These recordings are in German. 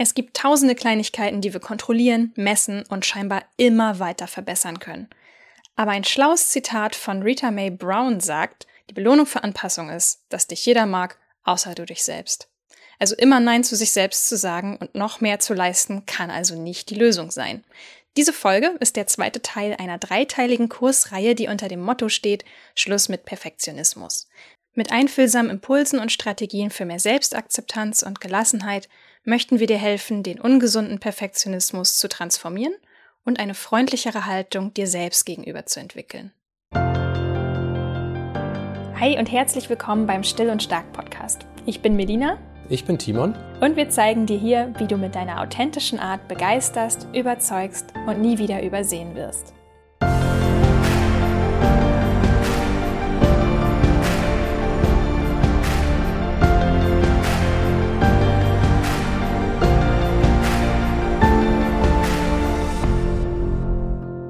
Es gibt tausende Kleinigkeiten, die wir kontrollieren, messen und scheinbar immer weiter verbessern können. Aber ein schlaues Zitat von Rita Mae Brown sagt, die Belohnung für Anpassung ist, dass dich jeder mag, außer du dich selbst. Also immer Nein zu sich selbst zu sagen und noch mehr zu leisten, kann also nicht die Lösung sein. Diese Folge ist der zweite Teil einer dreiteiligen Kursreihe, die unter dem Motto steht Schluss mit Perfektionismus. Mit einfühlsamen Impulsen und Strategien für mehr Selbstakzeptanz und Gelassenheit möchten wir dir helfen, den ungesunden Perfektionismus zu transformieren und eine freundlichere Haltung dir selbst gegenüber zu entwickeln. Hi und herzlich willkommen beim Still und Stark Podcast. Ich bin Melina. Ich bin Timon. Und wir zeigen dir hier, wie du mit deiner authentischen Art begeisterst, überzeugst und nie wieder übersehen wirst.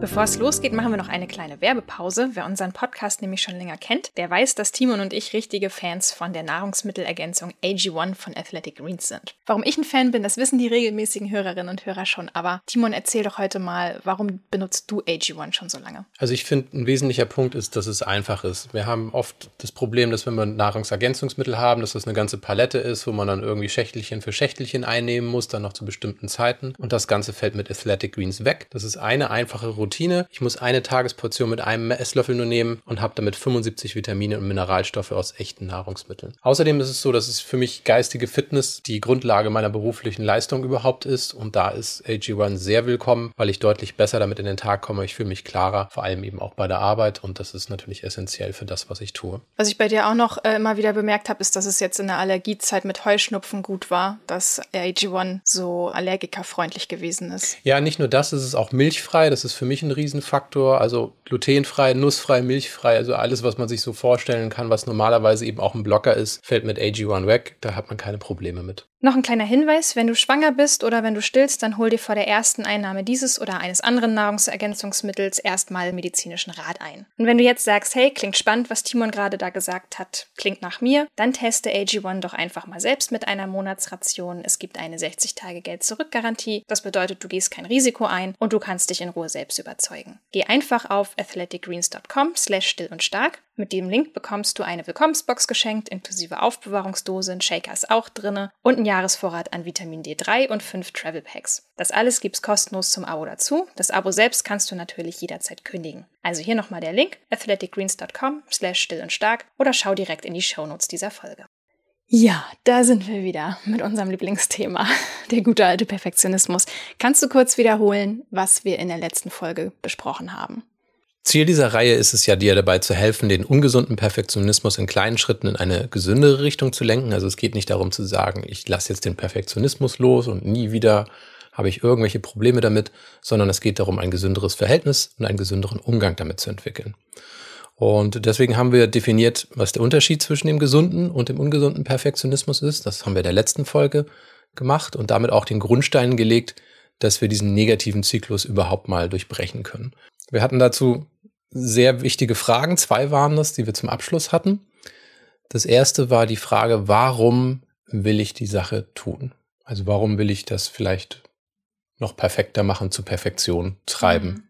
Bevor es losgeht, machen wir noch eine kleine Werbepause. Wer unseren Podcast nämlich schon länger kennt, der weiß, dass Timon und ich richtige Fans von der Nahrungsmittelergänzung AG1 von Athletic Greens sind. Warum ich ein Fan bin, das wissen die regelmäßigen Hörerinnen und Hörer schon. Aber Timon, erzähl doch heute mal, warum benutzt du AG1 schon so lange? Also ich finde, ein wesentlicher Punkt ist, dass es einfach ist. Wir haben oft das Problem, dass wenn wir Nahrungsergänzungsmittel haben, dass das eine ganze Palette ist, wo man dann irgendwie Schächtelchen für Schächtelchen einnehmen muss, dann noch zu bestimmten Zeiten. Und das Ganze fällt mit Athletic Greens weg. Das ist eine einfache Routine Routine. Ich muss eine Tagesportion mit einem Esslöffel nur nehmen und habe damit 75 Vitamine und Mineralstoffe aus echten Nahrungsmitteln. Außerdem ist es so, dass es für mich geistige Fitness die Grundlage meiner beruflichen Leistung überhaupt ist und da ist AG1 sehr willkommen, weil ich deutlich besser damit in den Tag komme. Ich fühle mich klarer, vor allem eben auch bei der Arbeit und das ist natürlich essentiell für das, was ich tue. Was ich bei dir auch noch äh, immer wieder bemerkt habe, ist, dass es jetzt in der Allergiezeit mit Heuschnupfen gut war, dass AG1 so allergikerfreundlich gewesen ist. Ja, nicht nur das, es ist auch milchfrei. Das ist für mich ein Riesenfaktor. Also glutenfrei, nussfrei, milchfrei, also alles, was man sich so vorstellen kann, was normalerweise eben auch ein Blocker ist, fällt mit AG1 weg. Da hat man keine Probleme mit. Noch ein kleiner Hinweis, wenn du schwanger bist oder wenn du stillst, dann hol dir vor der ersten Einnahme dieses oder eines anderen Nahrungsergänzungsmittels erstmal medizinischen Rat ein. Und wenn du jetzt sagst, hey, klingt spannend, was Timon gerade da gesagt hat, klingt nach mir, dann teste AG1 doch einfach mal selbst mit einer Monatsration. Es gibt eine 60-Tage-Geld-Zurück-Garantie. Das bedeutet, du gehst kein Risiko ein und du kannst dich in Ruhe selbst überzeugen. Geh einfach auf athleticgreens.com slash still und stark mit dem Link bekommst du eine Willkommensbox geschenkt, inklusive Aufbewahrungsdose, ein Shaker ist auch drinne und einen Jahresvorrat an Vitamin D3 und fünf Travel Packs. Das alles gibt's kostenlos zum Abo dazu. Das Abo selbst kannst du natürlich jederzeit kündigen. Also hier nochmal der Link athleticgreens.com slash still und stark oder schau direkt in die Shownotes dieser Folge. Ja, da sind wir wieder mit unserem Lieblingsthema, der gute alte Perfektionismus. Kannst du kurz wiederholen, was wir in der letzten Folge besprochen haben? Ziel dieser Reihe ist es ja, dir dabei zu helfen, den ungesunden Perfektionismus in kleinen Schritten in eine gesündere Richtung zu lenken. Also es geht nicht darum zu sagen, ich lasse jetzt den Perfektionismus los und nie wieder habe ich irgendwelche Probleme damit, sondern es geht darum, ein gesünderes Verhältnis und einen gesünderen Umgang damit zu entwickeln. Und deswegen haben wir definiert, was der Unterschied zwischen dem gesunden und dem ungesunden Perfektionismus ist. Das haben wir in der letzten Folge gemacht und damit auch den Grundstein gelegt, dass wir diesen negativen Zyklus überhaupt mal durchbrechen können. Wir hatten dazu sehr wichtige Fragen. Zwei waren das, die wir zum Abschluss hatten. Das erste war die Frage, warum will ich die Sache tun? Also warum will ich das vielleicht noch perfekter machen, zu Perfektion treiben? Mhm.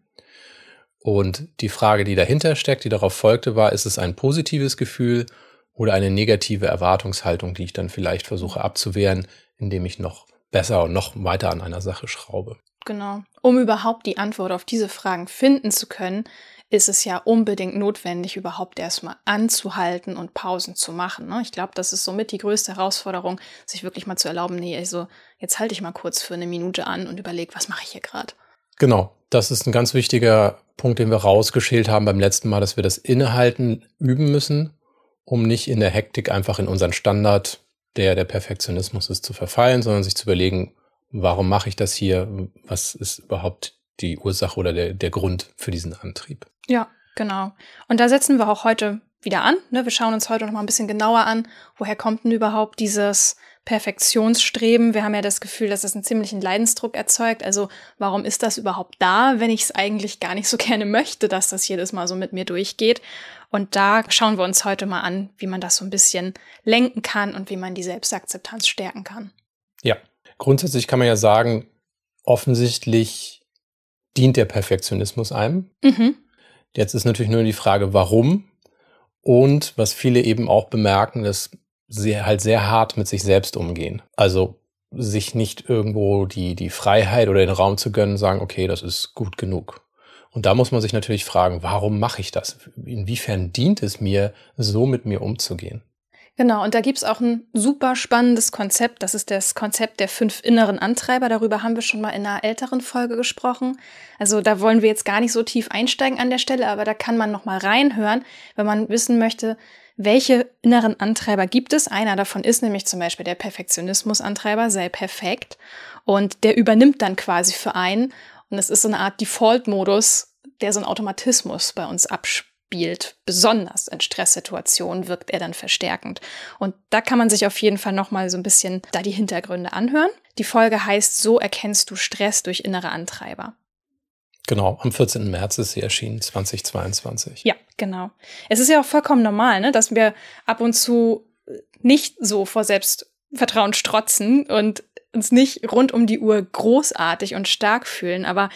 Und die Frage, die dahinter steckt, die darauf folgte, war, ist es ein positives Gefühl oder eine negative Erwartungshaltung, die ich dann vielleicht versuche abzuwehren, indem ich noch besser und noch weiter an einer Sache schraube? Genau. Um überhaupt die Antwort auf diese Fragen finden zu können, ist es ja unbedingt notwendig, überhaupt erstmal anzuhalten und Pausen zu machen. Ne? Ich glaube, das ist somit die größte Herausforderung, sich wirklich mal zu erlauben, nee, also jetzt halte ich mal kurz für eine Minute an und überlege, was mache ich hier gerade. Genau, das ist ein ganz wichtiger Punkt, den wir rausgeschält haben beim letzten Mal, dass wir das Innehalten üben müssen, um nicht in der Hektik einfach in unseren Standard, der der Perfektionismus ist, zu verfallen, sondern sich zu überlegen, warum mache ich das hier? Was ist überhaupt die Ursache oder der, der Grund für diesen Antrieb? Ja, genau. Und da setzen wir auch heute wieder an. Ne? Wir schauen uns heute noch mal ein bisschen genauer an, woher kommt denn überhaupt dieses Perfektionsstreben? Wir haben ja das Gefühl, dass es einen ziemlichen Leidensdruck erzeugt. Also warum ist das überhaupt da, wenn ich es eigentlich gar nicht so gerne möchte, dass das jedes Mal so mit mir durchgeht? Und da schauen wir uns heute mal an, wie man das so ein bisschen lenken kann und wie man die Selbstakzeptanz stärken kann. Ja, Grundsätzlich kann man ja sagen, offensichtlich dient der Perfektionismus einem. Mhm. Jetzt ist natürlich nur die Frage, warum? Und was viele eben auch bemerken, dass sie halt sehr hart mit sich selbst umgehen. Also sich nicht irgendwo die, die Freiheit oder den Raum zu gönnen, sagen, okay, das ist gut genug. Und da muss man sich natürlich fragen, warum mache ich das? Inwiefern dient es mir, so mit mir umzugehen? Genau, und da gibt's auch ein super spannendes Konzept. Das ist das Konzept der fünf inneren Antreiber. Darüber haben wir schon mal in einer älteren Folge gesprochen. Also da wollen wir jetzt gar nicht so tief einsteigen an der Stelle, aber da kann man noch mal reinhören, wenn man wissen möchte, welche inneren Antreiber gibt es. Einer davon ist nämlich zum Beispiel der Perfektionismusantreiber, sei perfekt. Und der übernimmt dann quasi für einen. Und es ist so eine Art Default-Modus, der so einen Automatismus bei uns abspielt spielt, besonders in Stresssituationen wirkt er dann verstärkend. Und da kann man sich auf jeden Fall nochmal so ein bisschen da die Hintergründe anhören. Die Folge heißt, so erkennst du Stress durch innere Antreiber. Genau, am 14. März ist sie erschienen, 2022. Ja, genau. Es ist ja auch vollkommen normal, ne, dass wir ab und zu nicht so vor Selbstvertrauen strotzen und uns nicht rund um die Uhr großartig und stark fühlen. Aber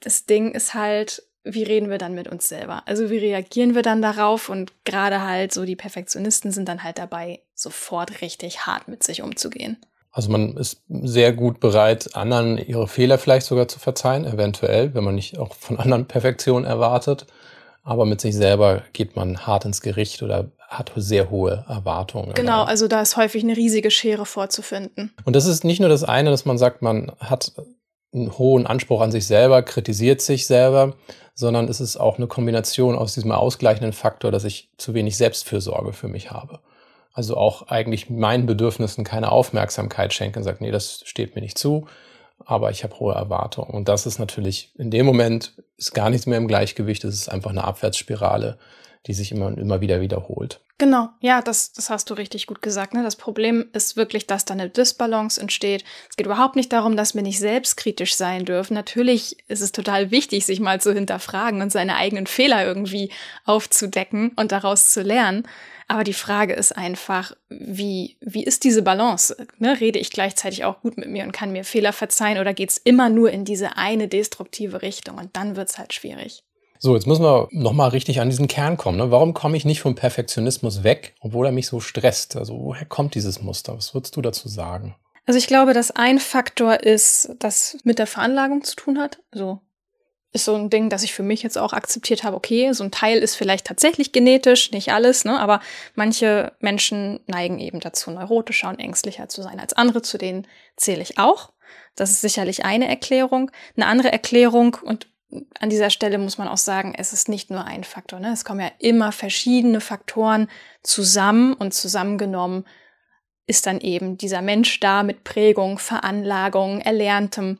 das Ding ist halt, wie reden wir dann mit uns selber? Also wie reagieren wir dann darauf? Und gerade halt so die Perfektionisten sind dann halt dabei, sofort richtig hart mit sich umzugehen. Also man ist sehr gut bereit, anderen ihre Fehler vielleicht sogar zu verzeihen, eventuell, wenn man nicht auch von anderen Perfektion erwartet. Aber mit sich selber geht man hart ins Gericht oder hat sehr hohe Erwartungen. Genau, also da ist häufig eine riesige Schere vorzufinden. Und das ist nicht nur das eine, dass man sagt, man hat einen hohen Anspruch an sich selber, kritisiert sich selber, sondern es ist auch eine Kombination aus diesem ausgleichenden Faktor, dass ich zu wenig Selbstfürsorge für mich habe. Also auch eigentlich meinen Bedürfnissen keine Aufmerksamkeit schenke und sage, nee, das steht mir nicht zu, aber ich habe hohe Erwartungen. Und das ist natürlich in dem Moment ist gar nichts mehr im Gleichgewicht, es ist einfach eine Abwärtsspirale, die sich immer und immer wieder wiederholt. Genau, ja, das, das hast du richtig gut gesagt. Ne? Das Problem ist wirklich, dass da eine Disbalance entsteht. Es geht überhaupt nicht darum, dass wir nicht selbstkritisch sein dürfen. Natürlich ist es total wichtig, sich mal zu hinterfragen und seine eigenen Fehler irgendwie aufzudecken und daraus zu lernen. Aber die Frage ist einfach, wie, wie ist diese Balance? Ne? Rede ich gleichzeitig auch gut mit mir und kann mir Fehler verzeihen oder geht's immer nur in diese eine destruktive Richtung? Und dann wird's halt schwierig. So, jetzt müssen wir nochmal richtig an diesen Kern kommen. Ne? Warum komme ich nicht vom Perfektionismus weg, obwohl er mich so stresst? Also woher kommt dieses Muster? Was würdest du dazu sagen? Also ich glaube, dass ein Faktor ist, das mit der Veranlagung zu tun hat. Also ist so ein Ding, das ich für mich jetzt auch akzeptiert habe. Okay, so ein Teil ist vielleicht tatsächlich genetisch, nicht alles, ne? aber manche Menschen neigen eben dazu, neurotischer und ängstlicher zu sein als andere. Zu denen zähle ich auch. Das ist sicherlich eine Erklärung. Eine andere Erklärung, und an dieser Stelle muss man auch sagen, es ist nicht nur ein Faktor. Ne? Es kommen ja immer verschiedene Faktoren zusammen und zusammengenommen ist dann eben dieser Mensch da mit Prägung, Veranlagung, Erlerntem.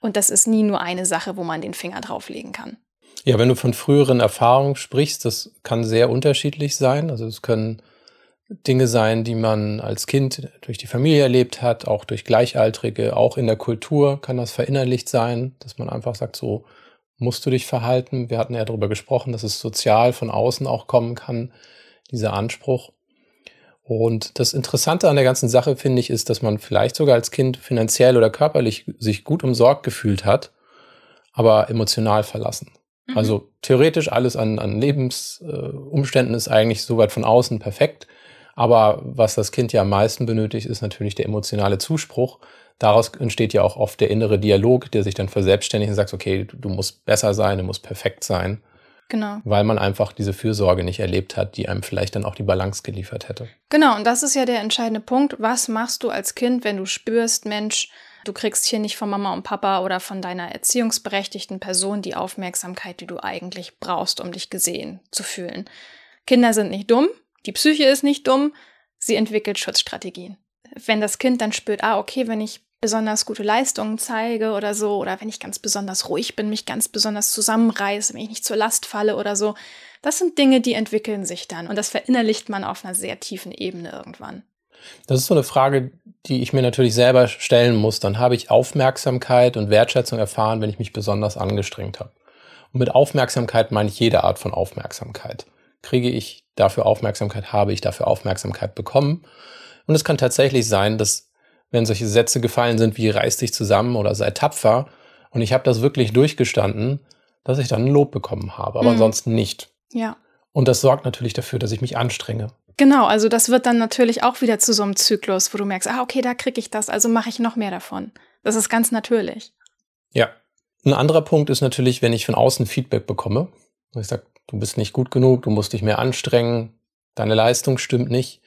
Und das ist nie nur eine Sache, wo man den Finger drauflegen kann. Ja, wenn du von früheren Erfahrungen sprichst, das kann sehr unterschiedlich sein. Also es können Dinge sein, die man als Kind durch die Familie erlebt hat, auch durch Gleichaltrige, auch in der Kultur kann das verinnerlicht sein, dass man einfach sagt, so musst du dich verhalten. Wir hatten ja darüber gesprochen, dass es sozial von außen auch kommen kann, dieser Anspruch. Und das Interessante an der ganzen Sache, finde ich, ist, dass man vielleicht sogar als Kind finanziell oder körperlich sich gut umsorgt gefühlt hat, aber emotional verlassen. Mhm. Also theoretisch alles an, an Lebensumständen äh, ist eigentlich soweit von außen perfekt. Aber was das Kind ja am meisten benötigt, ist natürlich der emotionale Zuspruch, daraus entsteht ja auch oft der innere Dialog, der sich dann verselbstständigt und sagt, okay, du, du musst besser sein, du musst perfekt sein. Genau. Weil man einfach diese Fürsorge nicht erlebt hat, die einem vielleicht dann auch die Balance geliefert hätte. Genau, und das ist ja der entscheidende Punkt. Was machst du als Kind, wenn du spürst, Mensch, du kriegst hier nicht von Mama und Papa oder von deiner erziehungsberechtigten Person die Aufmerksamkeit, die du eigentlich brauchst, um dich gesehen zu fühlen? Kinder sind nicht dumm, die Psyche ist nicht dumm, sie entwickelt Schutzstrategien. Wenn das Kind dann spürt, ah, okay, wenn ich besonders gute Leistungen zeige oder so, oder wenn ich ganz besonders ruhig bin, mich ganz besonders zusammenreiße, wenn ich nicht zur Last falle oder so. Das sind Dinge, die entwickeln sich dann und das verinnerlicht man auf einer sehr tiefen Ebene irgendwann. Das ist so eine Frage, die ich mir natürlich selber stellen muss. Dann habe ich Aufmerksamkeit und Wertschätzung erfahren, wenn ich mich besonders angestrengt habe. Und mit Aufmerksamkeit meine ich jede Art von Aufmerksamkeit. Kriege ich dafür Aufmerksamkeit, habe ich dafür Aufmerksamkeit bekommen. Und es kann tatsächlich sein, dass wenn solche Sätze gefallen sind wie reiß dich zusammen oder sei tapfer. Und ich habe das wirklich durchgestanden, dass ich dann ein Lob bekommen habe, aber mhm. ansonsten nicht. Ja. Und das sorgt natürlich dafür, dass ich mich anstrenge. Genau, also das wird dann natürlich auch wieder zu so einem Zyklus, wo du merkst, ah, okay, da kriege ich das, also mache ich noch mehr davon. Das ist ganz natürlich. Ja. Ein anderer Punkt ist natürlich, wenn ich von außen Feedback bekomme. Ich sage, du bist nicht gut genug, du musst dich mehr anstrengen, deine Leistung stimmt nicht,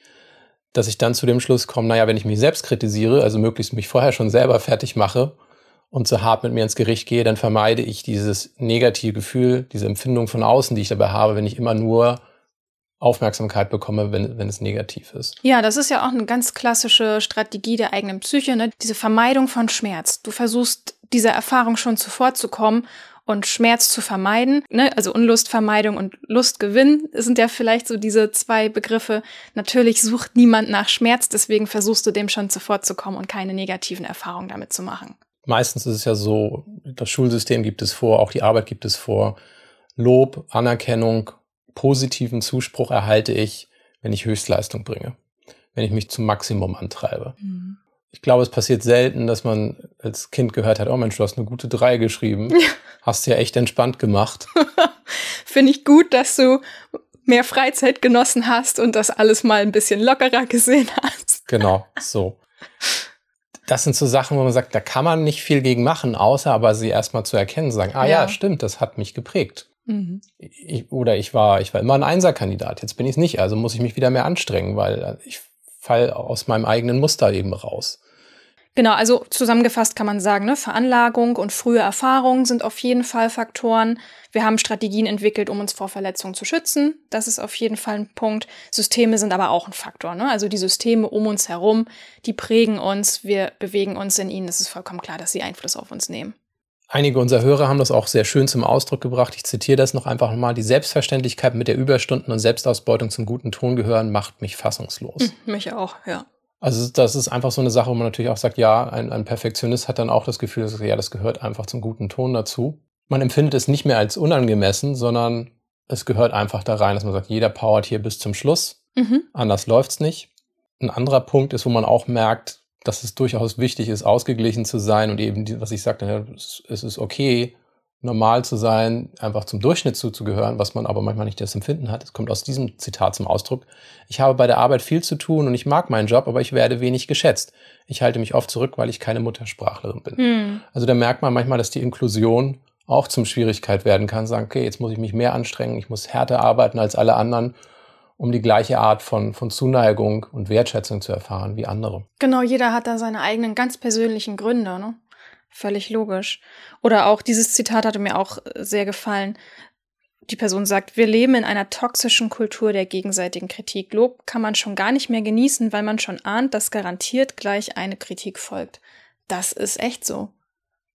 dass ich dann zu dem Schluss komme, naja, wenn ich mich selbst kritisiere, also möglichst mich vorher schon selber fertig mache und so hart mit mir ins Gericht gehe, dann vermeide ich dieses negative Gefühl, diese Empfindung von außen, die ich dabei habe, wenn ich immer nur Aufmerksamkeit bekomme, wenn, wenn es negativ ist. Ja, das ist ja auch eine ganz klassische Strategie der eigenen Psyche, ne? diese Vermeidung von Schmerz. Du versuchst dieser Erfahrung schon zuvorzukommen und Schmerz zu vermeiden. Ne? Also Unlustvermeidung und Lustgewinn sind ja vielleicht so diese zwei Begriffe. Natürlich sucht niemand nach Schmerz, deswegen versuchst du dem schon zuvorzukommen und keine negativen Erfahrungen damit zu machen. Meistens ist es ja so, das Schulsystem gibt es vor, auch die Arbeit gibt es vor. Lob, Anerkennung positiven Zuspruch erhalte ich, wenn ich Höchstleistung bringe, wenn ich mich zum Maximum antreibe. Mhm. Ich glaube, es passiert selten, dass man als Kind gehört hat, oh Mensch, du hast eine gute Drei geschrieben. Ja. Hast ja echt entspannt gemacht. Finde ich gut, dass du mehr Freizeit genossen hast und das alles mal ein bisschen lockerer gesehen hast. Genau, so. Das sind so Sachen, wo man sagt, da kann man nicht viel gegen machen, außer aber sie erstmal zu erkennen, sagen, ah ja, ja stimmt, das hat mich geprägt. Mhm. Ich, oder ich war, ich war immer ein Einserkandidat. Jetzt bin ich es nicht, also muss ich mich wieder mehr anstrengen, weil ich fall aus meinem eigenen Muster eben raus. Genau, also zusammengefasst kann man sagen, ne, Veranlagung und frühe Erfahrung sind auf jeden Fall Faktoren. Wir haben Strategien entwickelt, um uns vor Verletzungen zu schützen. Das ist auf jeden Fall ein Punkt. Systeme sind aber auch ein Faktor. Ne? Also die Systeme um uns herum, die prägen uns, wir bewegen uns in ihnen. Es ist vollkommen klar, dass sie Einfluss auf uns nehmen. Einige unserer Hörer haben das auch sehr schön zum Ausdruck gebracht. Ich zitiere das noch einfach nochmal. Die Selbstverständlichkeit mit der Überstunden und Selbstausbeutung zum guten Ton gehören, macht mich fassungslos. Hm, mich auch, ja. Also das ist einfach so eine Sache, wo man natürlich auch sagt, ja, ein, ein Perfektionist hat dann auch das Gefühl, dass, ja, das gehört einfach zum guten Ton dazu. Man empfindet es nicht mehr als unangemessen, sondern es gehört einfach da rein, dass man sagt, jeder powert hier bis zum Schluss. Mhm. Anders läuft's nicht. Ein anderer Punkt ist, wo man auch merkt, dass es durchaus wichtig ist, ausgeglichen zu sein und eben, was ich sagte, es ist okay, normal zu sein, einfach zum Durchschnitt zuzugehören, was man aber manchmal nicht das Empfinden hat. Es kommt aus diesem Zitat zum Ausdruck. Ich habe bei der Arbeit viel zu tun und ich mag meinen Job, aber ich werde wenig geschätzt. Ich halte mich oft zurück, weil ich keine Muttersprachlerin bin. Hm. Also da merkt man manchmal, dass die Inklusion auch zum Schwierigkeit werden kann. Sagen, okay, jetzt muss ich mich mehr anstrengen, ich muss härter arbeiten als alle anderen um die gleiche Art von, von Zuneigung und Wertschätzung zu erfahren wie andere. Genau, jeder hat da seine eigenen ganz persönlichen Gründe, ne? Völlig logisch. Oder auch dieses Zitat hatte mir auch sehr gefallen. Die Person sagt, wir leben in einer toxischen Kultur der gegenseitigen Kritik. Lob kann man schon gar nicht mehr genießen, weil man schon ahnt, dass garantiert gleich eine Kritik folgt. Das ist echt so.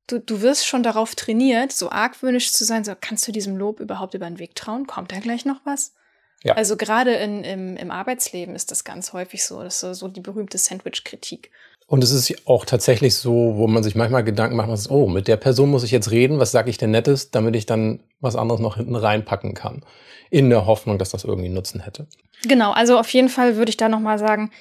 Du, du wirst schon darauf trainiert, so argwöhnisch zu sein, so kannst du diesem Lob überhaupt über den Weg trauen? Kommt da gleich noch was? Ja. Also gerade in, im, im Arbeitsleben ist das ganz häufig so. Das ist so die berühmte Sandwich-Kritik. Und es ist auch tatsächlich so, wo man sich manchmal Gedanken macht, was, oh, mit der Person muss ich jetzt reden, was sage ich denn Nettes, damit ich dann was anderes noch hinten reinpacken kann. In der Hoffnung, dass das irgendwie Nutzen hätte. Genau, also auf jeden Fall würde ich da nochmal sagen,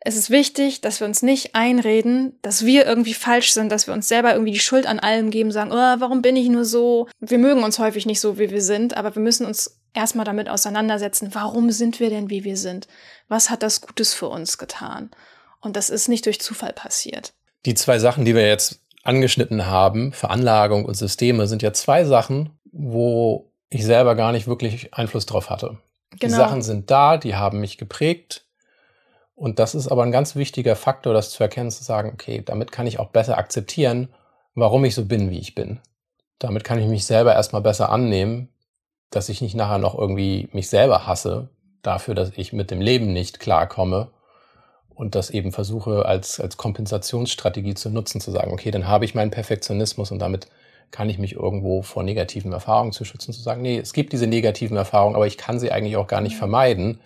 es ist wichtig, dass wir uns nicht einreden, dass wir irgendwie falsch sind, dass wir uns selber irgendwie die Schuld an allem geben, sagen, oh, warum bin ich nur so? Wir mögen uns häufig nicht so, wie wir sind, aber wir müssen uns erstmal damit auseinandersetzen, warum sind wir denn, wie wir sind? Was hat das Gutes für uns getan? Und das ist nicht durch Zufall passiert. Die zwei Sachen, die wir jetzt angeschnitten haben, Veranlagung und Systeme, sind ja zwei Sachen, wo ich selber gar nicht wirklich Einfluss drauf hatte. Genau. Die Sachen sind da, die haben mich geprägt. Und das ist aber ein ganz wichtiger Faktor, das zu erkennen, zu sagen, okay, damit kann ich auch besser akzeptieren, warum ich so bin, wie ich bin. Damit kann ich mich selber erstmal besser annehmen, dass ich nicht nachher noch irgendwie mich selber hasse dafür, dass ich mit dem Leben nicht klarkomme und das eben versuche als, als Kompensationsstrategie zu nutzen, zu sagen, okay, dann habe ich meinen Perfektionismus und damit kann ich mich irgendwo vor negativen Erfahrungen zu schützen, zu sagen, nee, es gibt diese negativen Erfahrungen, aber ich kann sie eigentlich auch gar nicht vermeiden,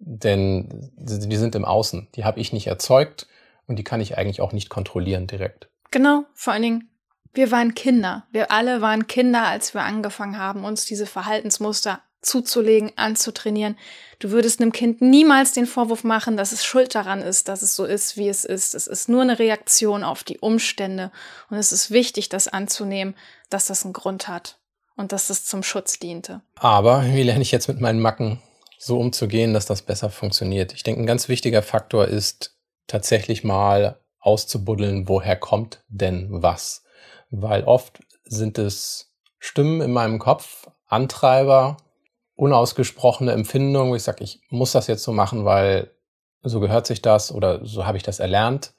denn die sind im Außen, die habe ich nicht erzeugt und die kann ich eigentlich auch nicht kontrollieren direkt. Genau, vor allen Dingen wir waren Kinder. Wir alle waren Kinder, als wir angefangen haben, uns diese Verhaltensmuster zuzulegen, anzutrainieren. Du würdest einem Kind niemals den Vorwurf machen, dass es schuld daran ist, dass es so ist, wie es ist. Es ist nur eine Reaktion auf die Umstände. Und es ist wichtig, das anzunehmen, dass das einen Grund hat und dass das zum Schutz diente. Aber wie lerne ich jetzt mit meinen Macken so umzugehen, dass das besser funktioniert? Ich denke, ein ganz wichtiger Faktor ist tatsächlich mal auszubuddeln, woher kommt denn was? Weil oft sind es Stimmen in meinem Kopf, Antreiber, unausgesprochene Empfindungen, wo ich sage, ich muss das jetzt so machen, weil so gehört sich das oder so habe ich das erlernt.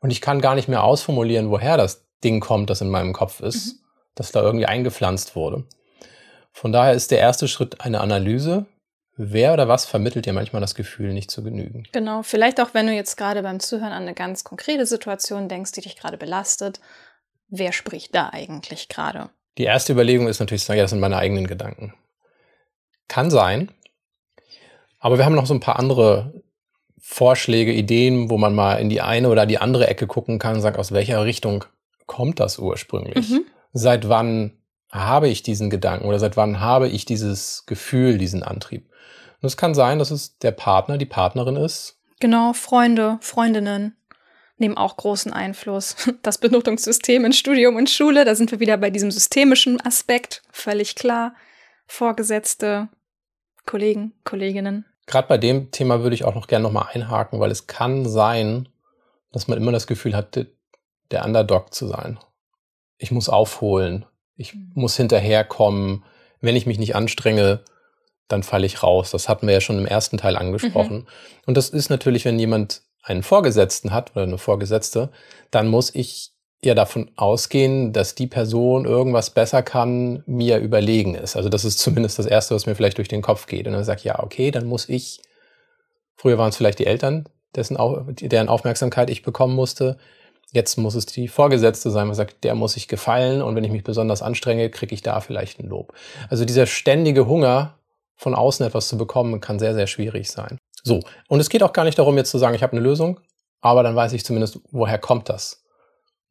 Und ich kann gar nicht mehr ausformulieren, woher das Ding kommt, das in meinem Kopf ist, mhm. das da irgendwie eingepflanzt wurde. Von daher ist der erste Schritt eine Analyse. Wer oder was vermittelt dir manchmal das Gefühl, nicht zu genügen? Genau, vielleicht auch wenn du jetzt gerade beim Zuhören an eine ganz konkrete Situation denkst, die dich gerade belastet. Wer spricht da eigentlich gerade? Die erste Überlegung ist natürlich, ja, das sind meine eigenen Gedanken. Kann sein. Aber wir haben noch so ein paar andere Vorschläge, Ideen, wo man mal in die eine oder die andere Ecke gucken kann und sagt, aus welcher Richtung kommt das ursprünglich? Mhm. Seit wann habe ich diesen Gedanken oder seit wann habe ich dieses Gefühl, diesen Antrieb? Und es kann sein, dass es der Partner, die Partnerin ist. Genau, Freunde, Freundinnen nehmen auch großen Einfluss. Das Benotungssystem in Studium und Schule, da sind wir wieder bei diesem systemischen Aspekt, völlig klar. Vorgesetzte, Kollegen, Kolleginnen. Gerade bei dem Thema würde ich auch noch gerne nochmal einhaken, weil es kann sein, dass man immer das Gefühl hat, der Underdog zu sein. Ich muss aufholen, ich mhm. muss hinterherkommen. Wenn ich mich nicht anstrenge, dann falle ich raus. Das hatten wir ja schon im ersten Teil angesprochen. Mhm. Und das ist natürlich, wenn jemand einen Vorgesetzten hat oder eine Vorgesetzte, dann muss ich ja davon ausgehen, dass die Person irgendwas besser kann, mir überlegen ist. Also das ist zumindest das Erste, was mir vielleicht durch den Kopf geht. Und dann sage ich, ja, okay, dann muss ich, früher waren es vielleicht die Eltern, dessen, deren Aufmerksamkeit ich bekommen musste. Jetzt muss es die Vorgesetzte sein, man sagt, der muss ich gefallen und wenn ich mich besonders anstrenge, kriege ich da vielleicht ein Lob. Also dieser ständige Hunger, von außen etwas zu bekommen, kann sehr, sehr schwierig sein. So, und es geht auch gar nicht darum, jetzt zu sagen, ich habe eine Lösung, aber dann weiß ich zumindest, woher kommt das?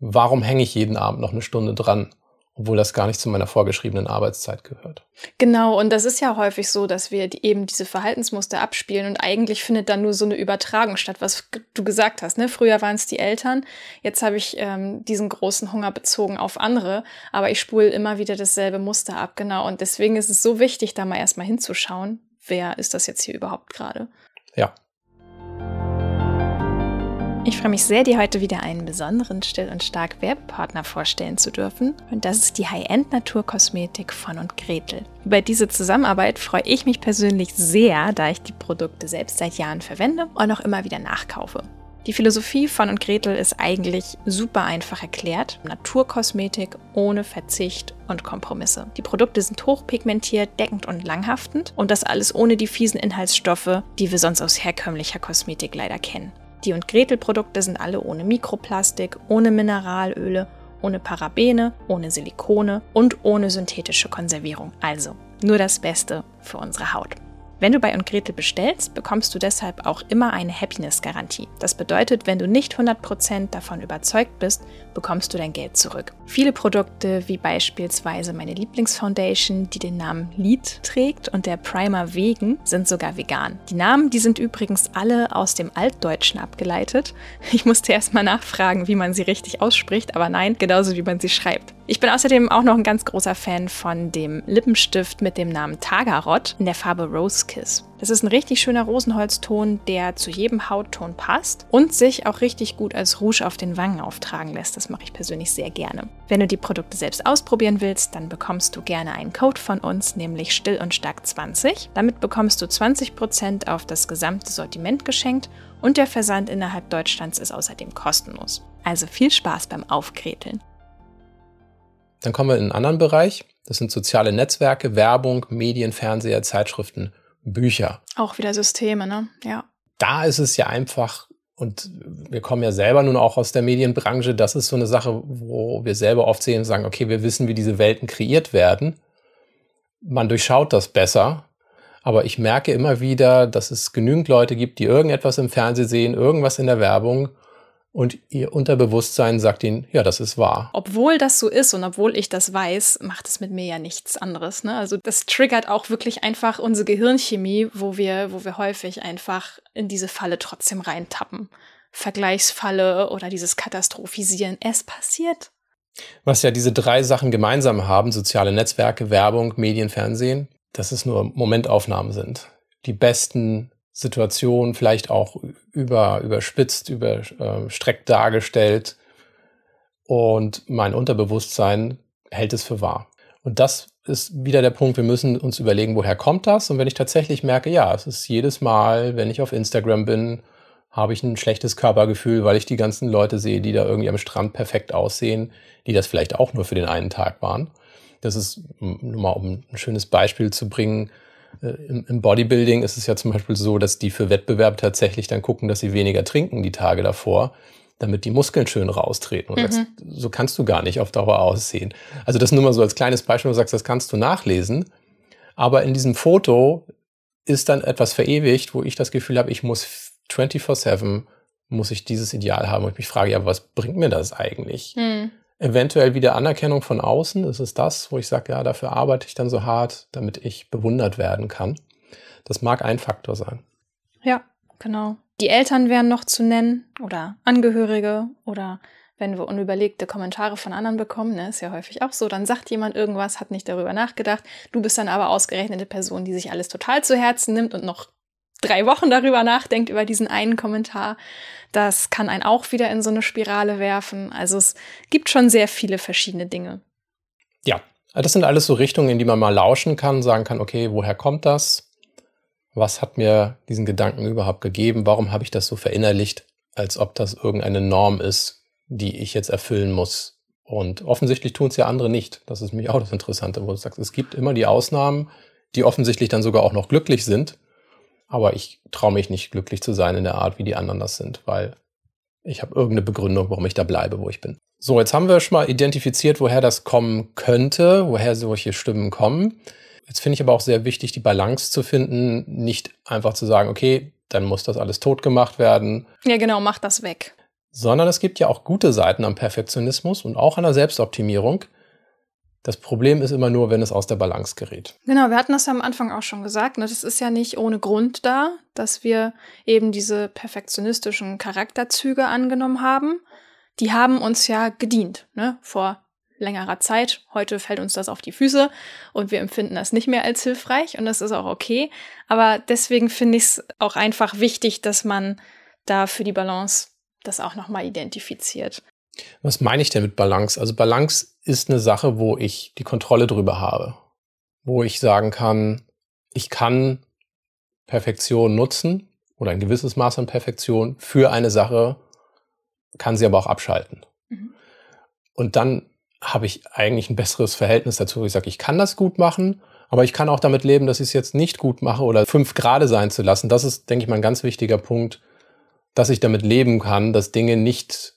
Warum hänge ich jeden Abend noch eine Stunde dran? obwohl das gar nicht zu meiner vorgeschriebenen Arbeitszeit gehört. Genau, und das ist ja häufig so, dass wir die, eben diese Verhaltensmuster abspielen und eigentlich findet dann nur so eine Übertragung statt, was du gesagt hast. Ne? Früher waren es die Eltern, jetzt habe ich ähm, diesen großen Hunger bezogen auf andere, aber ich spule immer wieder dasselbe Muster ab, genau. Und deswegen ist es so wichtig, da mal erstmal hinzuschauen, wer ist das jetzt hier überhaupt gerade. Ja, ich freue mich sehr, dir heute wieder einen besonderen Still- und stark Werbepartner vorstellen zu dürfen. Und das ist die High-End-Naturkosmetik von und Gretel. Über diese Zusammenarbeit freue ich mich persönlich sehr, da ich die Produkte selbst seit Jahren verwende und auch immer wieder nachkaufe. Die Philosophie von und Gretel ist eigentlich super einfach erklärt. Naturkosmetik ohne Verzicht und Kompromisse. Die Produkte sind hochpigmentiert, deckend und langhaftend und das alles ohne die fiesen Inhaltsstoffe, die wir sonst aus herkömmlicher Kosmetik leider kennen. Die und Gretel Produkte sind alle ohne Mikroplastik, ohne Mineralöle, ohne Parabene, ohne Silikone und ohne synthetische Konservierung. Also nur das Beste für unsere Haut. Wenn du bei und Gretel bestellst, bekommst du deshalb auch immer eine Happiness-Garantie. Das bedeutet, wenn du nicht 100% davon überzeugt bist, bekommst du dein Geld zurück. Viele Produkte, wie beispielsweise meine Lieblingsfoundation, die den Namen Lied trägt und der Primer Wegen, sind sogar vegan. Die Namen, die sind übrigens alle aus dem Altdeutschen abgeleitet. Ich musste erst mal nachfragen, wie man sie richtig ausspricht, aber nein, genauso wie man sie schreibt. Ich bin außerdem auch noch ein ganz großer Fan von dem Lippenstift mit dem Namen Tagarot in der Farbe Rose Kiss. Das ist ein richtig schöner Rosenholzton, der zu jedem Hautton passt und sich auch richtig gut als Rouge auf den Wangen auftragen lässt. Das mache ich persönlich sehr gerne. Wenn du die Produkte selbst ausprobieren willst, dann bekommst du gerne einen Code von uns, nämlich Still und Stark 20. Damit bekommst du 20% auf das gesamte Sortiment geschenkt und der Versand innerhalb Deutschlands ist außerdem kostenlos. Also viel Spaß beim Aufkreteln. Dann kommen wir in einen anderen Bereich. Das sind soziale Netzwerke, Werbung, Medien, Fernseher, Zeitschriften, Bücher. Auch wieder Systeme, ne? Ja. Da ist es ja einfach, und wir kommen ja selber nun auch aus der Medienbranche, das ist so eine Sache, wo wir selber oft sehen und sagen, okay, wir wissen, wie diese Welten kreiert werden. Man durchschaut das besser. Aber ich merke immer wieder, dass es genügend Leute gibt, die irgendetwas im Fernsehen sehen, irgendwas in der Werbung und ihr Unterbewusstsein sagt ihnen, ja, das ist wahr. Obwohl das so ist und obwohl ich das weiß, macht es mit mir ja nichts anderes. Ne? Also das triggert auch wirklich einfach unsere Gehirnchemie, wo wir, wo wir häufig einfach in diese Falle trotzdem reintappen. Vergleichsfalle oder dieses Katastrophisieren. Es passiert. Was ja diese drei Sachen gemeinsam haben, soziale Netzwerke, Werbung, Medien, Fernsehen, dass es nur Momentaufnahmen sind. Die besten Situationen vielleicht auch über, überspitzt, überstreckt äh, dargestellt. Und mein Unterbewusstsein hält es für wahr. Und das ist wieder der Punkt, wir müssen uns überlegen, woher kommt das? Und wenn ich tatsächlich merke, ja, es ist jedes Mal, wenn ich auf Instagram bin, habe ich ein schlechtes Körpergefühl, weil ich die ganzen Leute sehe, die da irgendwie am Strand perfekt aussehen, die das vielleicht auch nur für den einen Tag waren. Das ist, nur mal um ein schönes Beispiel zu bringen, im Bodybuilding ist es ja zum Beispiel so, dass die für Wettbewerb tatsächlich dann gucken, dass sie weniger trinken die Tage davor, damit die Muskeln schön raustreten. Und mhm. sagst, so kannst du gar nicht auf Dauer aussehen. Also das nur mal so als kleines Beispiel, wo du sagst, das kannst du nachlesen. Aber in diesem Foto ist dann etwas verewigt, wo ich das Gefühl habe, ich muss 24-7 muss ich dieses Ideal haben. Und ich mich frage, ja, was bringt mir das eigentlich? Hm. Eventuell wieder Anerkennung von außen. Ist es das, wo ich sage, ja, dafür arbeite ich dann so hart, damit ich bewundert werden kann. Das mag ein Faktor sein. Ja, genau. Die Eltern wären noch zu nennen oder Angehörige oder wenn wir unüberlegte Kommentare von anderen bekommen, ne, ist ja häufig auch so, dann sagt jemand irgendwas, hat nicht darüber nachgedacht. Du bist dann aber ausgerechnete Person, die sich alles total zu Herzen nimmt und noch drei Wochen darüber nachdenkt, über diesen einen Kommentar. Das kann einen auch wieder in so eine Spirale werfen. Also es gibt schon sehr viele verschiedene Dinge. Ja, das sind alles so Richtungen, in die man mal lauschen kann, sagen kann, okay, woher kommt das? Was hat mir diesen Gedanken überhaupt gegeben? Warum habe ich das so verinnerlicht, als ob das irgendeine Norm ist, die ich jetzt erfüllen muss? Und offensichtlich tun es ja andere nicht. Das ist mich auch das Interessante, wo du sagst, es gibt immer die Ausnahmen, die offensichtlich dann sogar auch noch glücklich sind aber ich traue mich nicht glücklich zu sein in der Art, wie die anderen das sind, weil ich habe irgendeine Begründung, warum ich da bleibe, wo ich bin. So, jetzt haben wir schon mal identifiziert, woher das kommen könnte, woher solche Stimmen kommen. Jetzt finde ich aber auch sehr wichtig, die Balance zu finden, nicht einfach zu sagen, okay, dann muss das alles tot gemacht werden. Ja, genau, mach das weg. Sondern es gibt ja auch gute Seiten am Perfektionismus und auch an der Selbstoptimierung. Das Problem ist immer nur, wenn es aus der Balance gerät. Genau, wir hatten das ja am Anfang auch schon gesagt. Ne? Das ist ja nicht ohne Grund da, dass wir eben diese perfektionistischen Charakterzüge angenommen haben. Die haben uns ja gedient, ne? vor längerer Zeit. Heute fällt uns das auf die Füße und wir empfinden das nicht mehr als hilfreich und das ist auch okay. Aber deswegen finde ich es auch einfach wichtig, dass man da für die Balance das auch nochmal identifiziert. Was meine ich denn mit Balance? Also Balance ist eine Sache, wo ich die Kontrolle drüber habe. Wo ich sagen kann, ich kann Perfektion nutzen oder ein gewisses Maß an Perfektion für eine Sache, kann sie aber auch abschalten. Mhm. Und dann habe ich eigentlich ein besseres Verhältnis dazu. Ich sage, ich kann das gut machen, aber ich kann auch damit leben, dass ich es jetzt nicht gut mache oder fünf Grade sein zu lassen. Das ist, denke ich mal, ein ganz wichtiger Punkt, dass ich damit leben kann, dass Dinge nicht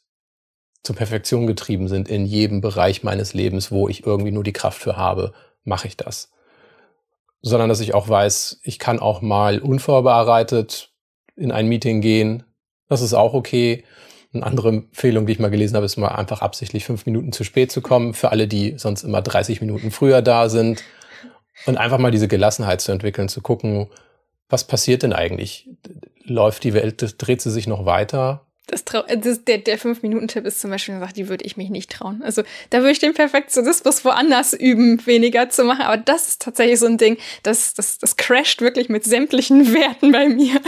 zur Perfektion getrieben sind in jedem Bereich meines Lebens, wo ich irgendwie nur die Kraft für habe, mache ich das. Sondern dass ich auch weiß, ich kann auch mal unvorbereitet in ein Meeting gehen. Das ist auch okay. Eine andere Empfehlung, die ich mal gelesen habe, ist mal einfach absichtlich fünf Minuten zu spät zu kommen, für alle, die sonst immer 30 Minuten früher da sind. Und einfach mal diese Gelassenheit zu entwickeln, zu gucken, was passiert denn eigentlich? Läuft die Welt, dreht sie sich noch weiter? Das, das der, der Fünf-Minuten-Tipp ist zum Beispiel eine Sache, die würde ich mich nicht trauen. Also da würde ich den Perfektionismus woanders üben, weniger zu machen. Aber das ist tatsächlich so ein Ding, das, das, das crasht wirklich mit sämtlichen Werten bei mir.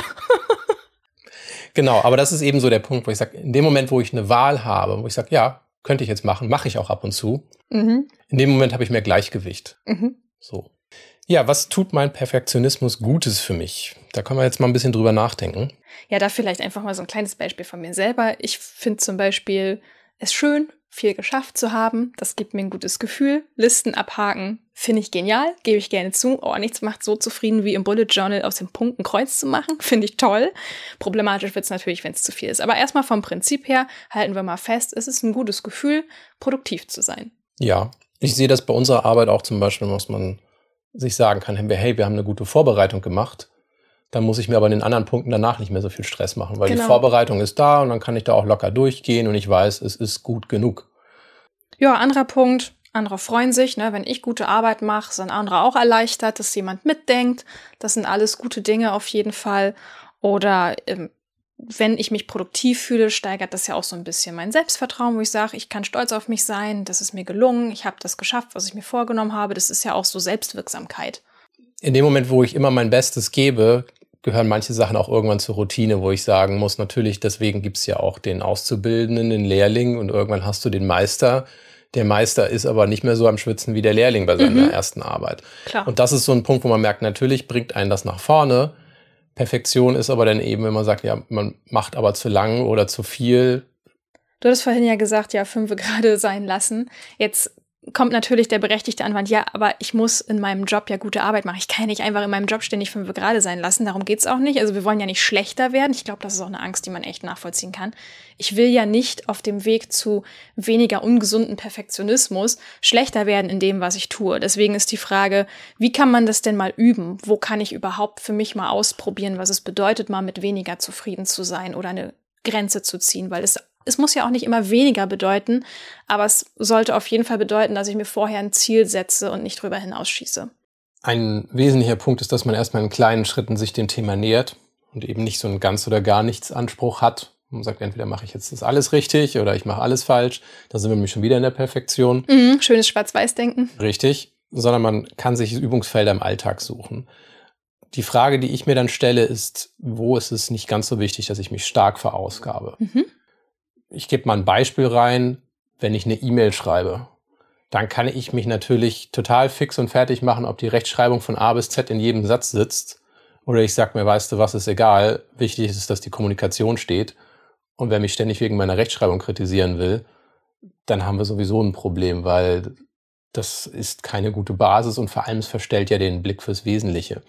genau, aber das ist eben so der Punkt, wo ich sage, in dem Moment, wo ich eine Wahl habe, wo ich sage, ja, könnte ich jetzt machen, mache ich auch ab und zu. Mhm. In dem Moment habe ich mehr Gleichgewicht. Mhm. So. Ja, was tut mein Perfektionismus Gutes für mich? Da können wir jetzt mal ein bisschen drüber nachdenken. Ja, da vielleicht einfach mal so ein kleines Beispiel von mir selber. Ich finde zum Beispiel es schön, viel geschafft zu haben. Das gibt mir ein gutes Gefühl. Listen abhaken finde ich genial, gebe ich gerne zu. Oh, nichts macht so zufrieden wie im Bullet Journal aus dem Punkt ein Kreuz zu machen. Finde ich toll. Problematisch wird es natürlich, wenn es zu viel ist. Aber erstmal vom Prinzip her halten wir mal fest, es ist ein gutes Gefühl, produktiv zu sein. Ja, ich sehe das bei unserer Arbeit auch zum Beispiel, was man sich sagen kann, hey, wir haben eine gute Vorbereitung gemacht dann muss ich mir aber in den anderen Punkten danach nicht mehr so viel Stress machen, weil genau. die Vorbereitung ist da und dann kann ich da auch locker durchgehen und ich weiß, es ist gut genug. Ja, anderer Punkt. Andere freuen sich, ne? wenn ich gute Arbeit mache, sind andere auch erleichtert, dass jemand mitdenkt. Das sind alles gute Dinge auf jeden Fall. Oder ähm, wenn ich mich produktiv fühle, steigert das ja auch so ein bisschen mein Selbstvertrauen, wo ich sage, ich kann stolz auf mich sein, das ist mir gelungen, ich habe das geschafft, was ich mir vorgenommen habe. Das ist ja auch so Selbstwirksamkeit. In dem Moment, wo ich immer mein Bestes gebe, gehören manche Sachen auch irgendwann zur Routine, wo ich sagen muss, natürlich, deswegen gibt es ja auch den Auszubildenden, den Lehrling und irgendwann hast du den Meister. Der Meister ist aber nicht mehr so am Schwitzen wie der Lehrling bei seiner mhm. ersten Arbeit. Klar. Und das ist so ein Punkt, wo man merkt, natürlich bringt einen das nach vorne, Perfektion ist aber dann eben, wenn man sagt, ja, man macht aber zu lang oder zu viel. Du hattest vorhin ja gesagt, ja, fünf gerade sein lassen. Jetzt kommt natürlich der berechtigte Anwand, ja, aber ich muss in meinem Job ja gute Arbeit machen. Ich kann ja nicht einfach in meinem Job ständig fünf gerade sein lassen. Darum geht's auch nicht. Also wir wollen ja nicht schlechter werden. Ich glaube, das ist auch eine Angst, die man echt nachvollziehen kann. Ich will ja nicht auf dem Weg zu weniger ungesunden Perfektionismus schlechter werden in dem, was ich tue. Deswegen ist die Frage, wie kann man das denn mal üben? Wo kann ich überhaupt für mich mal ausprobieren, was es bedeutet, mal mit weniger zufrieden zu sein oder eine Grenze zu ziehen? Weil es es muss ja auch nicht immer weniger bedeuten, aber es sollte auf jeden Fall bedeuten, dass ich mir vorher ein Ziel setze und nicht drüber hinausschieße. Ein wesentlicher Punkt ist, dass man erstmal in kleinen Schritten sich dem Thema nähert und eben nicht so einen ganz oder gar nichts Anspruch hat. Man sagt, entweder mache ich jetzt das alles richtig oder ich mache alles falsch. Da sind wir nämlich schon wieder in der Perfektion. Mhm, schönes Schwarz-Weiß-Denken. Richtig. Sondern man kann sich Übungsfelder im Alltag suchen. Die Frage, die ich mir dann stelle, ist, wo ist es nicht ganz so wichtig, dass ich mich stark verausgabe? Mhm ich gebe mal ein Beispiel rein, wenn ich eine E-Mail schreibe, dann kann ich mich natürlich total fix und fertig machen, ob die Rechtschreibung von A bis Z in jedem Satz sitzt. Oder ich sage mir, weißt du was, ist egal. Wichtig ist, dass die Kommunikation steht. Und wer mich ständig wegen meiner Rechtschreibung kritisieren will, dann haben wir sowieso ein Problem, weil das ist keine gute Basis und vor allem es verstellt ja den Blick fürs Wesentliche.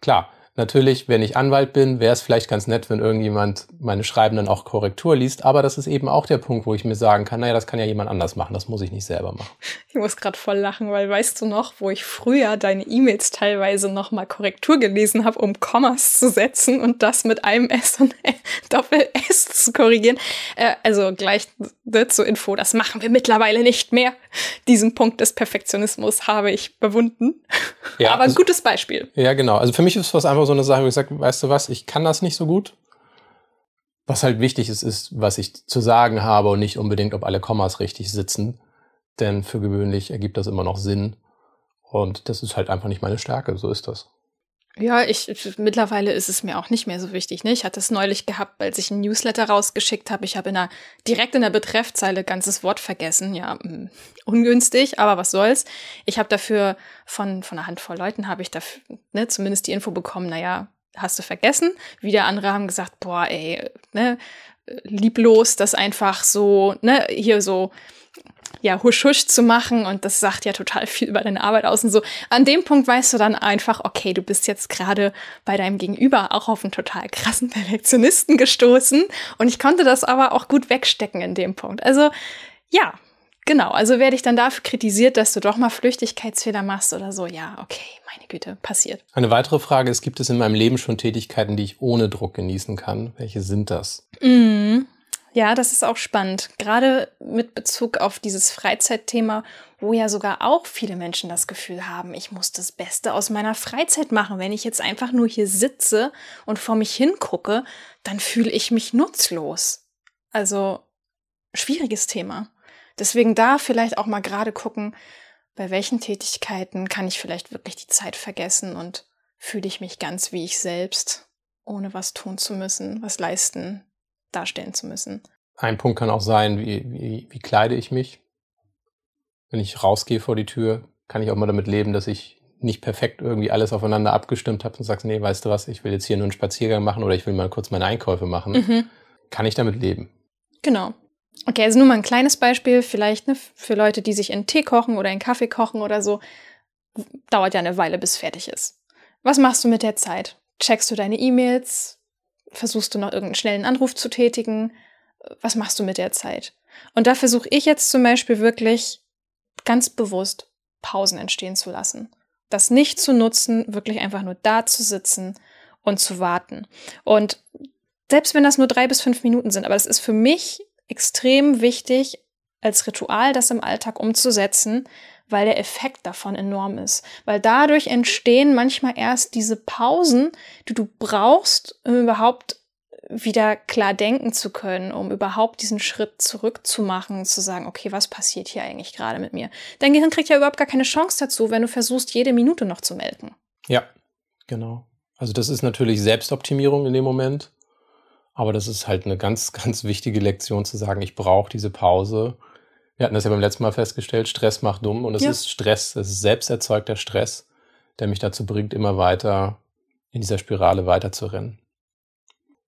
Klar, Natürlich, wenn ich Anwalt bin, wäre es vielleicht ganz nett, wenn irgendjemand meine Schreiben dann auch Korrektur liest. Aber das ist eben auch der Punkt, wo ich mir sagen kann, naja, das kann ja jemand anders machen. Das muss ich nicht selber machen. Ich muss gerade voll lachen, weil weißt du noch, wo ich früher deine E-Mails teilweise nochmal Korrektur gelesen habe, um Kommas zu setzen und das mit einem S und Doppel-S zu korrigieren. Äh, also gleich zur Info, das machen wir mittlerweile nicht mehr. Diesen Punkt des Perfektionismus habe ich bewunden. Ja, Aber ein also, gutes Beispiel. Ja, genau. Also für mich ist das einfach so eine Sache, wo ich sage, weißt du was, ich kann das nicht so gut. Was halt wichtig ist, ist, was ich zu sagen habe und nicht unbedingt, ob alle Kommas richtig sitzen. Denn für gewöhnlich ergibt das immer noch Sinn. Und das ist halt einfach nicht meine Stärke. So ist das. Ja, ich, mittlerweile ist es mir auch nicht mehr so wichtig. Ne? Ich hatte es neulich gehabt, als ich ein Newsletter rausgeschickt habe. Ich habe in der, direkt in der Betreffzeile ganzes Wort vergessen. Ja, mh, hm, ungünstig, aber was soll's. Ich habe dafür von, von einer Handvoll Leuten habe ich dafür, ne, zumindest die Info bekommen, naja, hast du vergessen. Wieder andere haben gesagt, boah, ey, ne, lieblos, das einfach so, ne, hier so ja, husch husch zu machen und das sagt ja total viel über deine Arbeit aus und so. An dem Punkt weißt du dann einfach, okay, du bist jetzt gerade bei deinem Gegenüber auch auf einen total krassen Perfektionisten gestoßen und ich konnte das aber auch gut wegstecken in dem Punkt. Also, ja, genau. Also werde ich dann dafür kritisiert, dass du doch mal Flüchtigkeitsfehler machst oder so. Ja, okay, meine Güte, passiert. Eine weitere Frage ist, gibt es in meinem Leben schon Tätigkeiten, die ich ohne Druck genießen kann? Welche sind das? Mm. Ja, das ist auch spannend. Gerade mit Bezug auf dieses Freizeitthema, wo ja sogar auch viele Menschen das Gefühl haben, ich muss das Beste aus meiner Freizeit machen. Wenn ich jetzt einfach nur hier sitze und vor mich hingucke, dann fühle ich mich nutzlos. Also schwieriges Thema. Deswegen da vielleicht auch mal gerade gucken, bei welchen Tätigkeiten kann ich vielleicht wirklich die Zeit vergessen und fühle ich mich ganz wie ich selbst, ohne was tun zu müssen, was leisten darstellen zu müssen. Ein Punkt kann auch sein, wie, wie, wie kleide ich mich. Wenn ich rausgehe vor die Tür, kann ich auch mal damit leben, dass ich nicht perfekt irgendwie alles aufeinander abgestimmt habe und sagst, nee, weißt du was, ich will jetzt hier nur einen Spaziergang machen oder ich will mal kurz meine Einkäufe machen. Mhm. Kann ich damit leben? Genau. Okay, also nur mal ein kleines Beispiel, vielleicht ne, für Leute, die sich in Tee kochen oder in Kaffee kochen oder so, dauert ja eine Weile, bis fertig ist. Was machst du mit der Zeit? Checkst du deine E-Mails? Versuchst du noch irgendeinen schnellen Anruf zu tätigen? Was machst du mit der Zeit? Und da versuche ich jetzt zum Beispiel wirklich ganz bewusst Pausen entstehen zu lassen. Das nicht zu nutzen, wirklich einfach nur da zu sitzen und zu warten. Und selbst wenn das nur drei bis fünf Minuten sind, aber es ist für mich extrem wichtig, als Ritual das im Alltag umzusetzen, weil der Effekt davon enorm ist. Weil dadurch entstehen manchmal erst diese Pausen, die du brauchst, um überhaupt wieder klar denken zu können, um überhaupt diesen Schritt zurückzumachen, zu sagen, okay, was passiert hier eigentlich gerade mit mir? Dein Gehirn kriegt ja überhaupt gar keine Chance dazu, wenn du versuchst, jede Minute noch zu melken. Ja, genau. Also das ist natürlich Selbstoptimierung in dem Moment, aber das ist halt eine ganz, ganz wichtige Lektion zu sagen, ich brauche diese Pause. Wir hatten das ja beim letzten Mal festgestellt, Stress macht dumm und es ja. ist Stress, es ist selbst erzeugter Stress, der mich dazu bringt, immer weiter in dieser Spirale weiterzurennen.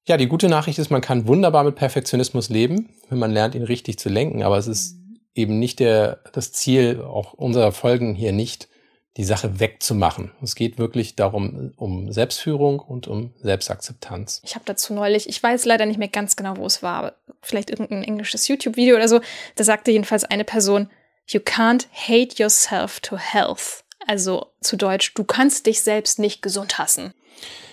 Ja, die gute Nachricht ist, man kann wunderbar mit Perfektionismus leben, wenn man lernt, ihn richtig zu lenken. Aber es ist mhm. eben nicht der, das Ziel, auch unserer Folgen hier nicht, die Sache wegzumachen. Es geht wirklich darum, um Selbstführung und um Selbstakzeptanz. Ich habe dazu neulich, ich weiß leider nicht mehr ganz genau, wo es war, aber vielleicht irgendein englisches YouTube-Video oder so, da sagte jedenfalls eine Person, You can't hate yourself to health. Also zu Deutsch, du kannst dich selbst nicht gesund hassen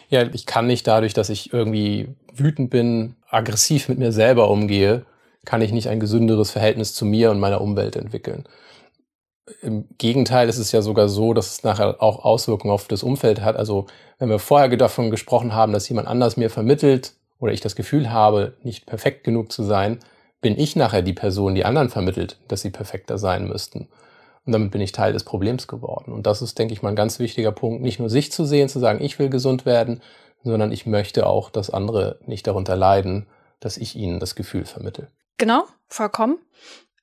ja, ich kann nicht dadurch, dass ich irgendwie wütend bin, aggressiv mit mir selber umgehe, kann ich nicht ein gesünderes Verhältnis zu mir und meiner Umwelt entwickeln. Im Gegenteil ist es ja sogar so, dass es nachher auch Auswirkungen auf das Umfeld hat. Also wenn wir vorher davon gesprochen haben, dass jemand anders mir vermittelt oder ich das Gefühl habe, nicht perfekt genug zu sein, bin ich nachher die Person, die anderen vermittelt, dass sie perfekter sein müssten. Und damit bin ich Teil des Problems geworden. Und das ist, denke ich mal, ein ganz wichtiger Punkt, nicht nur sich zu sehen, zu sagen, ich will gesund werden, sondern ich möchte auch, dass andere nicht darunter leiden, dass ich ihnen das Gefühl vermittel. Genau, vollkommen.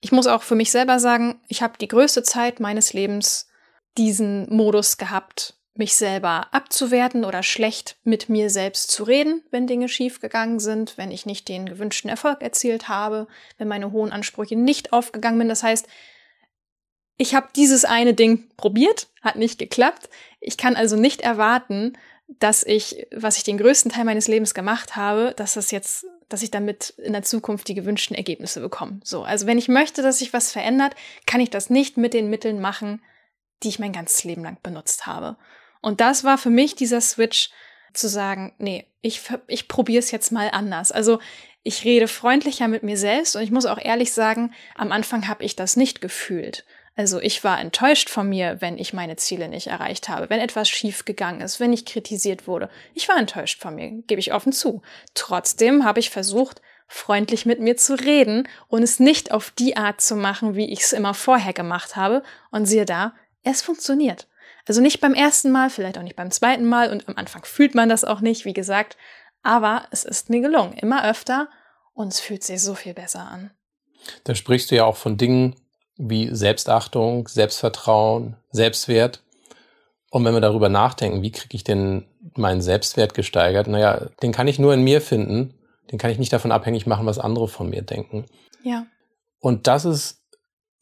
Ich muss auch für mich selber sagen, ich habe die größte Zeit meines Lebens diesen Modus gehabt, mich selber abzuwerten oder schlecht mit mir selbst zu reden, wenn Dinge schiefgegangen sind, wenn ich nicht den gewünschten Erfolg erzielt habe, wenn meine hohen Ansprüche nicht aufgegangen sind. Das heißt, ich habe dieses eine Ding probiert, hat nicht geklappt. Ich kann also nicht erwarten, dass ich, was ich den größten Teil meines Lebens gemacht habe, dass das jetzt, dass ich damit in der Zukunft die gewünschten Ergebnisse bekomme. So, also wenn ich möchte, dass sich was verändert, kann ich das nicht mit den Mitteln machen, die ich mein ganzes Leben lang benutzt habe. Und das war für mich dieser Switch zu sagen, nee, ich, ich probiere es jetzt mal anders. Also ich rede freundlicher mit mir selbst und ich muss auch ehrlich sagen, am Anfang habe ich das nicht gefühlt. Also ich war enttäuscht von mir, wenn ich meine Ziele nicht erreicht habe, wenn etwas schief gegangen ist, wenn ich kritisiert wurde. Ich war enttäuscht von mir, gebe ich offen zu. Trotzdem habe ich versucht, freundlich mit mir zu reden und es nicht auf die Art zu machen, wie ich es immer vorher gemacht habe. Und siehe da, es funktioniert. Also nicht beim ersten Mal, vielleicht auch nicht beim zweiten Mal und am Anfang fühlt man das auch nicht, wie gesagt. Aber es ist mir gelungen, immer öfter und es fühlt sich so viel besser an. Da sprichst du ja auch von Dingen, wie Selbstachtung, Selbstvertrauen, Selbstwert. Und wenn wir darüber nachdenken, wie kriege ich denn meinen Selbstwert gesteigert? Naja, den kann ich nur in mir finden. Den kann ich nicht davon abhängig machen, was andere von mir denken. Ja. Und das ist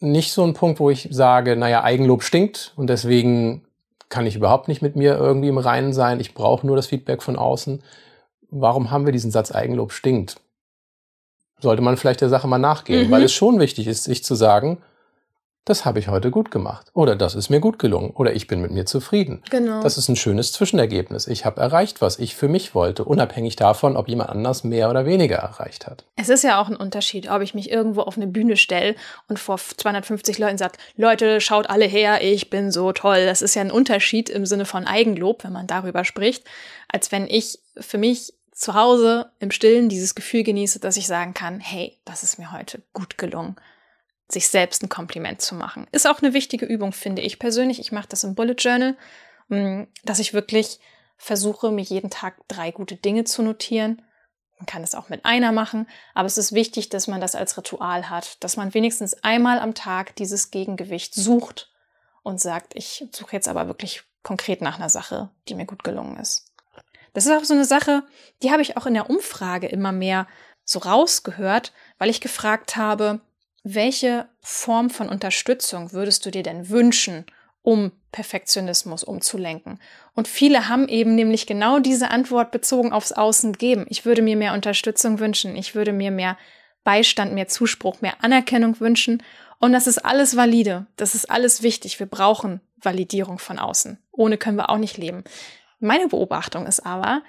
nicht so ein Punkt, wo ich sage, naja, Eigenlob stinkt und deswegen kann ich überhaupt nicht mit mir irgendwie im Reinen sein. Ich brauche nur das Feedback von außen. Warum haben wir diesen Satz Eigenlob stinkt? Sollte man vielleicht der Sache mal nachgehen, mhm. weil es schon wichtig ist, sich zu sagen, das habe ich heute gut gemacht oder das ist mir gut gelungen oder ich bin mit mir zufrieden. Genau. Das ist ein schönes Zwischenergebnis. Ich habe erreicht, was ich für mich wollte, unabhängig davon, ob jemand anders mehr oder weniger erreicht hat. Es ist ja auch ein Unterschied, ob ich mich irgendwo auf eine Bühne stelle und vor 250 Leuten sage, Leute, schaut alle her, ich bin so toll. Das ist ja ein Unterschied im Sinne von Eigenlob, wenn man darüber spricht, als wenn ich für mich zu Hause im Stillen dieses Gefühl genieße, dass ich sagen kann, hey, das ist mir heute gut gelungen sich selbst ein Kompliment zu machen. Ist auch eine wichtige Übung, finde ich persönlich. Ich mache das im Bullet Journal, mm, dass ich wirklich versuche, mir jeden Tag drei gute Dinge zu notieren. Man kann es auch mit einer machen, aber es ist wichtig, dass man das als Ritual hat, dass man wenigstens einmal am Tag dieses Gegengewicht sucht und sagt, ich suche jetzt aber wirklich konkret nach einer Sache, die mir gut gelungen ist. Das ist auch so eine Sache, die habe ich auch in der Umfrage immer mehr so rausgehört, weil ich gefragt habe, welche Form von Unterstützung würdest du dir denn wünschen, um Perfektionismus umzulenken? Und viele haben eben nämlich genau diese Antwort bezogen aufs Außen gegeben. Ich würde mir mehr Unterstützung wünschen, ich würde mir mehr Beistand, mehr Zuspruch, mehr Anerkennung wünschen. Und das ist alles valide, das ist alles wichtig. Wir brauchen Validierung von außen. Ohne können wir auch nicht leben. Meine Beobachtung ist aber,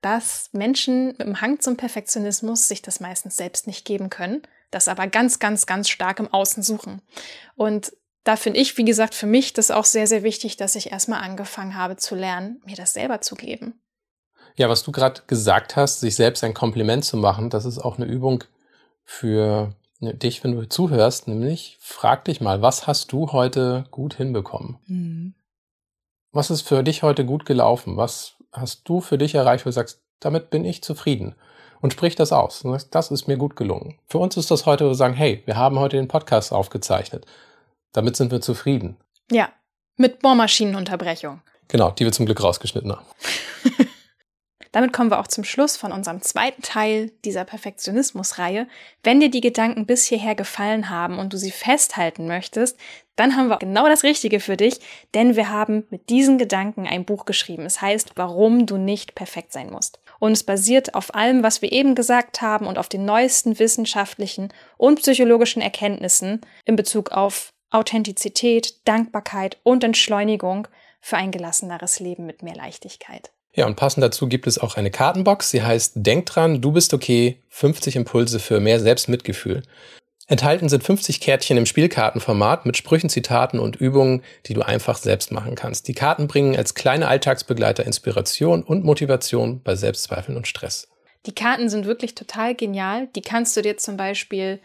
dass Menschen mit dem Hang zum Perfektionismus sich das meistens selbst nicht geben können, das aber ganz, ganz, ganz stark im Außen suchen. Und da finde ich, wie gesagt, für mich das auch sehr, sehr wichtig, dass ich erstmal angefangen habe zu lernen, mir das selber zu geben. Ja, was du gerade gesagt hast, sich selbst ein Kompliment zu machen, das ist auch eine Übung für dich, wenn du zuhörst, nämlich frag dich mal, was hast du heute gut hinbekommen? Mhm. Was ist für dich heute gut gelaufen? Was hast du für dich erreicht, wo du sagst, damit bin ich zufrieden? Und sprich das aus. Das ist mir gut gelungen. Für uns ist das heute, wo wir sagen, hey, wir haben heute den Podcast aufgezeichnet. Damit sind wir zufrieden. Ja, mit Bohrmaschinenunterbrechung. Genau, die wir zum Glück rausgeschnitten haben. Damit kommen wir auch zum Schluss von unserem zweiten Teil dieser Perfektionismus-Reihe. Wenn dir die Gedanken bis hierher gefallen haben und du sie festhalten möchtest, dann haben wir genau das Richtige für dich, denn wir haben mit diesen Gedanken ein Buch geschrieben. Es heißt, warum du nicht perfekt sein musst. Und es basiert auf allem, was wir eben gesagt haben und auf den neuesten wissenschaftlichen und psychologischen Erkenntnissen in Bezug auf Authentizität, Dankbarkeit und Entschleunigung für ein gelasseneres Leben mit mehr Leichtigkeit. Ja, und passend dazu gibt es auch eine Kartenbox. Sie heißt Denk dran, du bist okay. 50 Impulse für mehr Selbstmitgefühl. Enthalten sind 50 Kärtchen im Spielkartenformat mit Sprüchen, Zitaten und Übungen, die du einfach selbst machen kannst. Die Karten bringen als kleine Alltagsbegleiter Inspiration und Motivation bei Selbstzweifeln und Stress. Die Karten sind wirklich total genial. Die kannst du dir zum Beispiel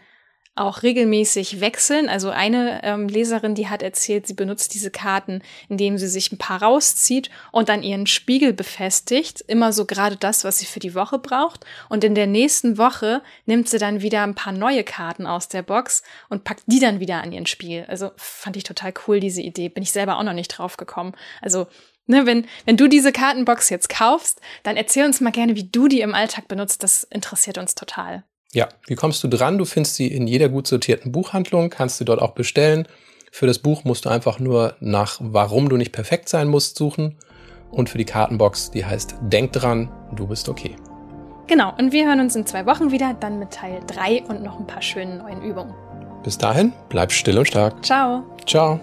auch regelmäßig wechseln. Also eine ähm, Leserin, die hat erzählt, sie benutzt diese Karten, indem sie sich ein paar rauszieht und dann ihren Spiegel befestigt. Immer so gerade das, was sie für die Woche braucht. Und in der nächsten Woche nimmt sie dann wieder ein paar neue Karten aus der Box und packt die dann wieder an ihren Spiegel. Also fand ich total cool, diese Idee. Bin ich selber auch noch nicht drauf gekommen. Also Ne, wenn, wenn du diese Kartenbox jetzt kaufst, dann erzähl uns mal gerne, wie du die im Alltag benutzt. Das interessiert uns total. Ja, wie kommst du dran? Du findest sie in jeder gut sortierten Buchhandlung, kannst sie dort auch bestellen. Für das Buch musst du einfach nur nach Warum du nicht perfekt sein musst suchen. Und für die Kartenbox, die heißt Denk dran, du bist okay. Genau, und wir hören uns in zwei Wochen wieder, dann mit Teil 3 und noch ein paar schönen neuen Übungen. Bis dahin, bleib still und stark. Ciao. Ciao.